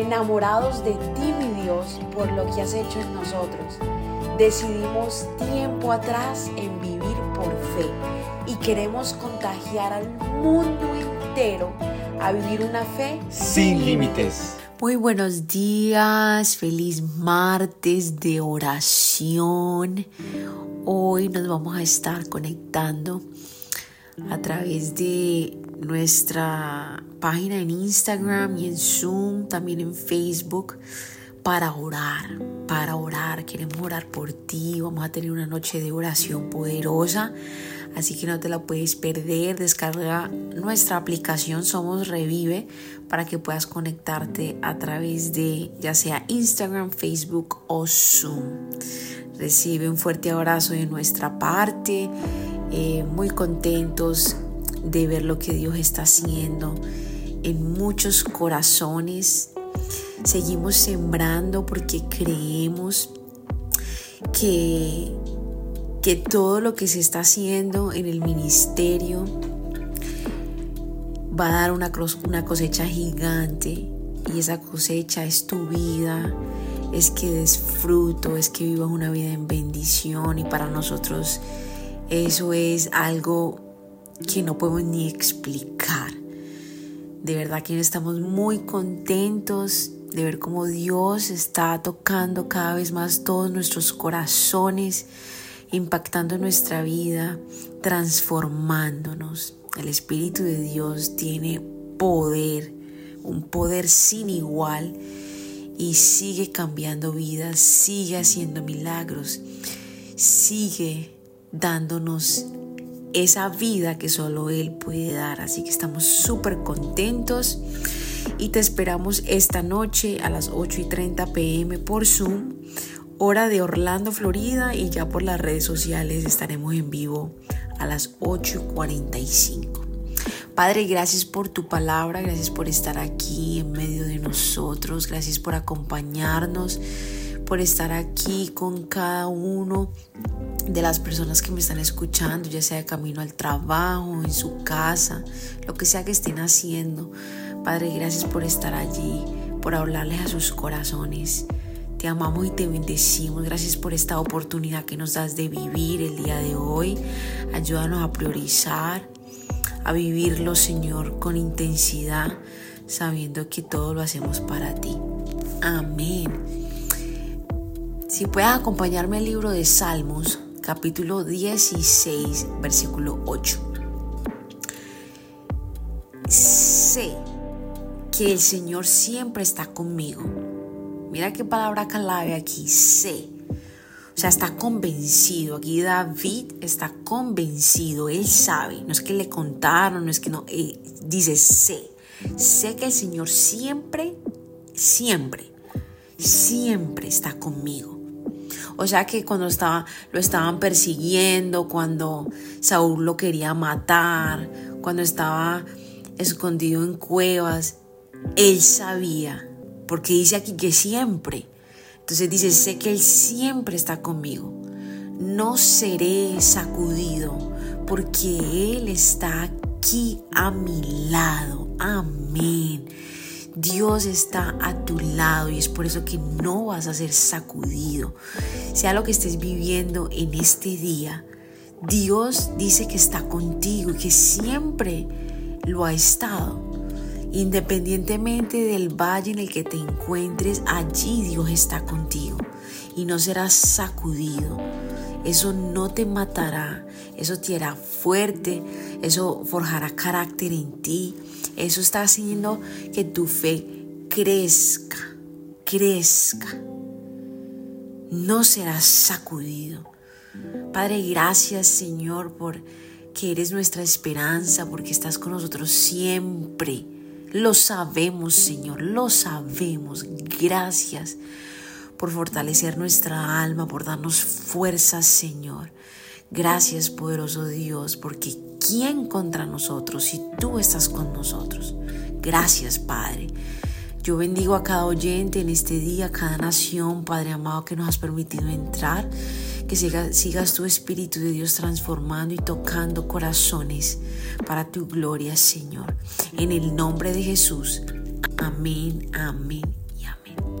enamorados de ti, mi Dios, por lo que has hecho en nosotros. Decidimos tiempo atrás en vivir por fe y queremos contagiar al mundo entero a vivir una fe sin límites. Muy buenos días, feliz martes de oración. Hoy nos vamos a estar conectando a través de nuestra página en Instagram y en Zoom, también en Facebook, para orar, para orar. Queremos orar por ti, vamos a tener una noche de oración poderosa, así que no te la puedes perder. Descarga nuestra aplicación Somos Revive para que puedas conectarte a través de ya sea Instagram, Facebook o Zoom. Recibe un fuerte abrazo de nuestra parte, eh, muy contentos de ver lo que Dios está haciendo en muchos corazones. Seguimos sembrando porque creemos que, que todo lo que se está haciendo en el ministerio va a dar una, una cosecha gigante y esa cosecha es tu vida, es que des fruto, es que vivas una vida en bendición y para nosotros eso es algo que no podemos ni explicar. De verdad que estamos muy contentos de ver cómo Dios está tocando cada vez más todos nuestros corazones, impactando nuestra vida, transformándonos. El Espíritu de Dios tiene poder, un poder sin igual y sigue cambiando vidas, sigue haciendo milagros, sigue dándonos esa vida que solo Él puede dar. Así que estamos súper contentos y te esperamos esta noche a las 8 y 30 pm por Zoom, hora de Orlando, Florida y ya por las redes sociales estaremos en vivo a las 8 y 45. Padre, gracias por tu palabra, gracias por estar aquí en medio de nosotros, gracias por acompañarnos, por estar aquí con cada uno de las personas que me están escuchando, ya sea de camino al trabajo, en su casa, lo que sea que estén haciendo. Padre, gracias por estar allí, por hablarles a sus corazones. Te amamos y te bendecimos. Gracias por esta oportunidad que nos das de vivir el día de hoy. Ayúdanos a priorizar, a vivirlo, Señor, con intensidad, sabiendo que todo lo hacemos para ti. Amén. Si puedes acompañarme al libro de Salmos, capítulo 16, versículo 8. Sé que el Señor siempre está conmigo. Mira qué palabra clave aquí, sé. O sea, está convencido. Aquí David está convencido. Él sabe. No es que le contaron, no es que no. dice, sé. Sé que el Señor siempre, siempre, siempre está conmigo. O sea que cuando estaba, lo estaban persiguiendo, cuando Saúl lo quería matar, cuando estaba escondido en cuevas, él sabía, porque dice aquí que siempre. Entonces dice, sé que Él siempre está conmigo. No seré sacudido, porque Él está aquí a mi lado. Amén. Dios está a tu lado y es por eso que no vas a ser sacudido. Sea lo que estés viviendo en este día, Dios dice que está contigo y que siempre lo ha estado. Independientemente del valle en el que te encuentres, allí Dios está contigo y no serás sacudido. Eso no te matará, eso te hará fuerte, eso forjará carácter en ti, eso está haciendo que tu fe crezca, crezca. No serás sacudido. Padre, gracias Señor por que eres nuestra esperanza, porque estás con nosotros siempre. Lo sabemos, Señor, lo sabemos. Gracias por fortalecer nuestra alma, por darnos fuerzas, Señor. Gracias, poderoso Dios, porque ¿quién contra nosotros si tú estás con nosotros? Gracias, Padre. Yo bendigo a cada oyente en este día, a cada nación, Padre amado, que nos has permitido entrar. Que sigas tu Espíritu de Dios transformando y tocando corazones para tu gloria, Señor. En el nombre de Jesús. Amén, amén Amén.